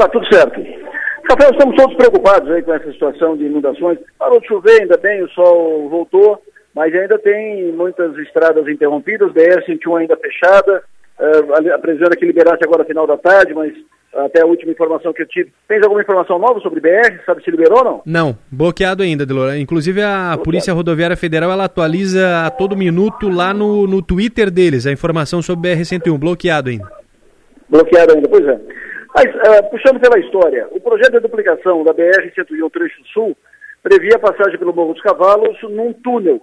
Tá tudo certo. Rafael, estamos todos preocupados aí com essa situação de inundações. Parou de chover, ainda bem, o sol voltou, mas ainda tem muitas estradas interrompidas, BR-101 ainda fechada, uh, a previsão é que liberasse agora final da tarde, mas até a última informação que eu tive. Tens alguma informação nova sobre BR? Sabe se liberou ou não? Não, bloqueado ainda, Delora. Inclusive a bloqueado. Polícia Rodoviária Federal ela atualiza a todo minuto lá no, no Twitter deles a informação sobre BR-101, bloqueado ainda. Bloqueado ainda, pois é. Mas, uh, puxando pela história, o projeto de duplicação da BR-101 Trecho Sul previa a passagem pelo Morro dos Cavalos num túnel.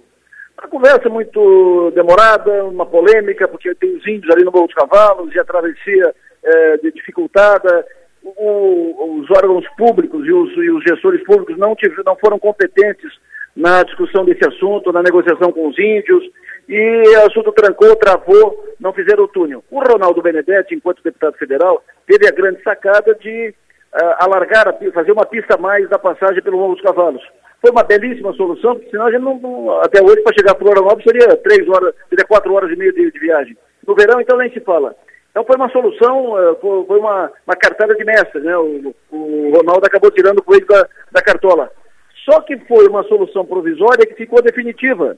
Uma conversa muito demorada, uma polêmica, porque tem os índios ali no Morro dos Cavalos e a travessia é, dificultada, o, os órgãos públicos e os, e os gestores públicos não, tive, não foram competentes na discussão desse assunto, na negociação com os índios, e o assunto trancou, travou, não fizeram o túnel. O Ronaldo Benedetti, enquanto deputado federal, teve a grande sacada de uh, alargar, a, fazer uma pista mais da passagem pelo Morro dos Cavalos. Foi uma belíssima solução, porque senão a gente não, não até hoje, para chegar para o Florianópolis, seria três horas, seria quatro horas e meia de, de viagem. No verão, então, nem se fala. Então foi uma solução, eh, foi uma, uma cartada de mestre, né? O, o Ronaldo acabou tirando o coelho da, da cartola. Só que foi uma solução provisória que ficou definitiva.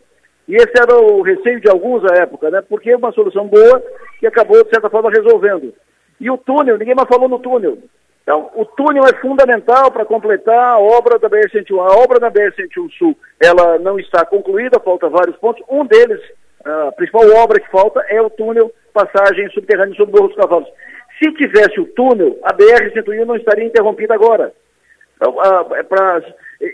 E esse era o receio de alguns à época, né? Porque é uma solução boa que acabou, de certa forma, resolvendo. E o túnel, ninguém mais falou no túnel. Então, o túnel é fundamental para completar a obra da BR-101. A obra da BR-101 Sul, ela não está concluída, falta vários pontos. Um deles, a principal obra que falta é o túnel passagem subterrânea sobre o Morro dos Cavalos. Se tivesse o túnel, a BR-101 não estaria interrompida agora. Então, é para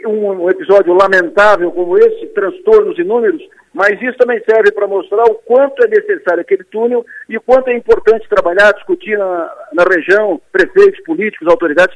um, um, episódio lamentável como esse, transtornos inúmeros, mas isso também serve para mostrar o quanto é necessário aquele túnel e o quanto é importante trabalhar, discutir na, na região, prefeitos, políticos, autoridades,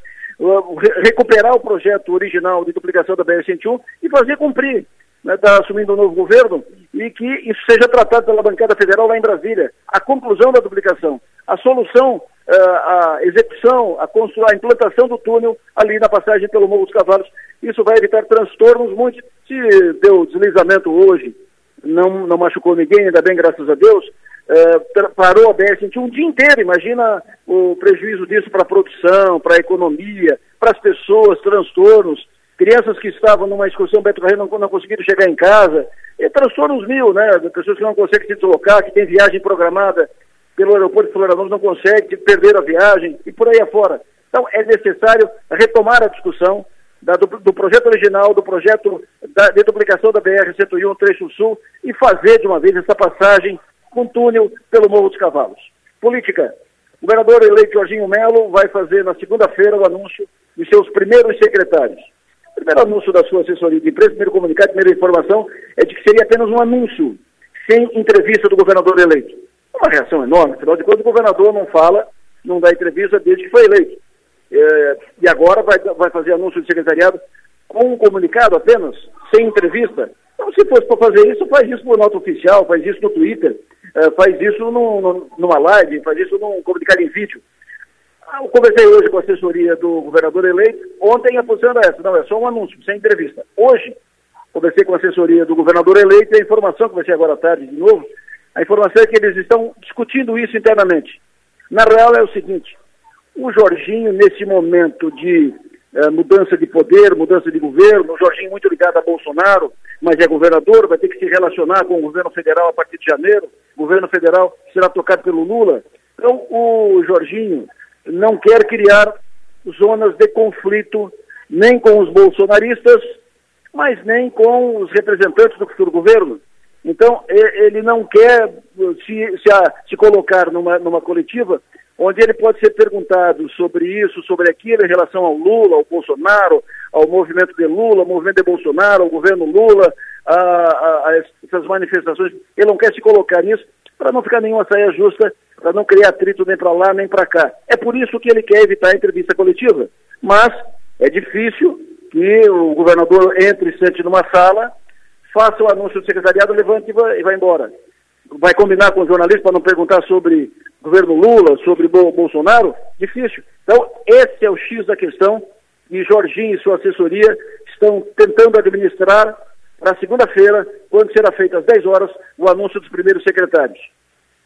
recuperar o projeto original de duplicação da BR-101 e fazer cumprir está né, assumindo um novo governo, e que isso seja tratado pela bancada federal lá em Brasília. A conclusão da duplicação, a solução, eh, a execução, a, a implantação do túnel ali na passagem pelo Morro dos Cavalos, isso vai evitar transtornos muito. Se deu deslizamento hoje, não, não machucou ninguém, ainda bem, graças a Deus, eh, parou a BR-101 um dia inteiro. Imagina o prejuízo disso para a produção, para a economia, para as pessoas, transtornos crianças que estavam numa excursão Beto Carreiro não, não conseguiram chegar em casa, e transtornos mil, né? Pessoas que não conseguem se deslocar, que têm viagem programada pelo aeroporto de Florianópolis, não conseguem, perder a viagem e por aí afora. Então é necessário retomar a discussão da, do, do, projeto original, do projeto da, de duplicação da BR-101 Trecho Sul e fazer de uma vez essa passagem com túnel pelo Morro dos Cavalos. Política. O governador eleito Jorginho Melo vai fazer na segunda-feira o anúncio de seus primeiros secretários. O primeiro anúncio da sua assessoria de imprensa, primeiro comunicado, primeira informação, é de que seria apenas um anúncio, sem entrevista do governador eleito. Uma reação enorme, afinal de contas, o governador não fala, não dá entrevista desde que foi eleito. É, e agora vai, vai fazer anúncio de secretariado com um comunicado apenas, sem entrevista. Então, se fosse para fazer isso, faz isso por nota oficial, faz isso no Twitter, é, faz isso no, numa live, faz isso num comunicado em vídeo. Eu conversei hoje com a assessoria do governador eleito. Ontem a posição era essa, não, é só um anúncio, sem entrevista. Hoje, conversei com a assessoria do governador eleito e a informação que vai ser agora à tarde de novo, a informação é que eles estão discutindo isso internamente. Na real é o seguinte, o Jorginho, nesse momento de eh, mudança de poder, mudança de governo, o Jorginho muito ligado a Bolsonaro, mas é governador, vai ter que se relacionar com o governo federal a partir de janeiro, o governo federal será tocado pelo Lula. Então, o Jorginho não quer criar zonas de conflito nem com os bolsonaristas, mas nem com os representantes do futuro governo. Então, ele não quer se, se, se colocar numa, numa coletiva onde ele pode ser perguntado sobre isso, sobre aquilo, em relação ao Lula, ao Bolsonaro, ao movimento de Lula, ao movimento de Bolsonaro, ao governo Lula, a, a, a essas manifestações. Ele não quer se colocar nisso para não ficar nenhuma saia justa para não criar atrito nem para lá nem para cá. É por isso que ele quer evitar a entrevista coletiva. Mas é difícil que o governador entre e sente numa sala, faça o anúncio do secretariado, levante e vai, e vai embora. Vai combinar com o jornalista para não perguntar sobre governo Lula, sobre Bolsonaro? Difícil. Então, esse é o X da questão e Jorginho e sua assessoria estão tentando administrar para segunda-feira, quando será feito às 10 horas, o anúncio dos primeiros secretários.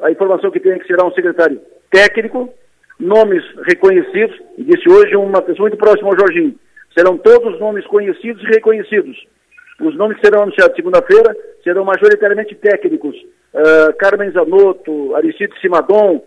A informação que tem é que será um secretário técnico, nomes reconhecidos, e disse hoje uma pessoa muito próxima ao Jorginho, serão todos nomes conhecidos e reconhecidos. Os nomes que serão anunciados segunda-feira serão majoritariamente técnicos. Uh, Carmen Zanotto, Aristide Simadon,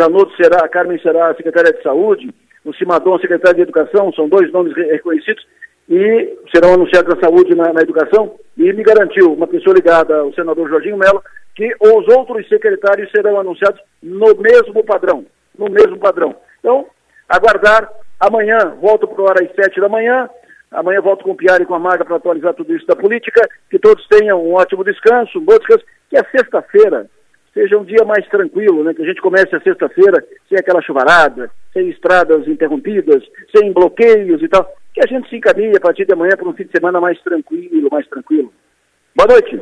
Zanotto será, a Carmen será a secretária de Saúde, o Simadon, secretário de Educação, são dois nomes reconhecidos e serão anunciados a saúde na, na, educação, e me garantiu, uma pessoa ligada ao senador Jorginho Mello, que os outros secretários serão anunciados no mesmo padrão, no mesmo padrão. Então, aguardar, amanhã volto para o hora às sete da manhã, amanhã volto com o Piari e com a Maga para atualizar tudo isso da política, que todos tenham um ótimo descanso, um bom descanso, que a sexta-feira seja um dia mais tranquilo, né? Que a gente comece a sexta-feira sem aquela chuvarada, sem estradas interrompidas, sem bloqueios e tal que a gente se encaminhe a partir de amanhã para um fim de semana mais tranquilo, mais tranquilo. Boa noite.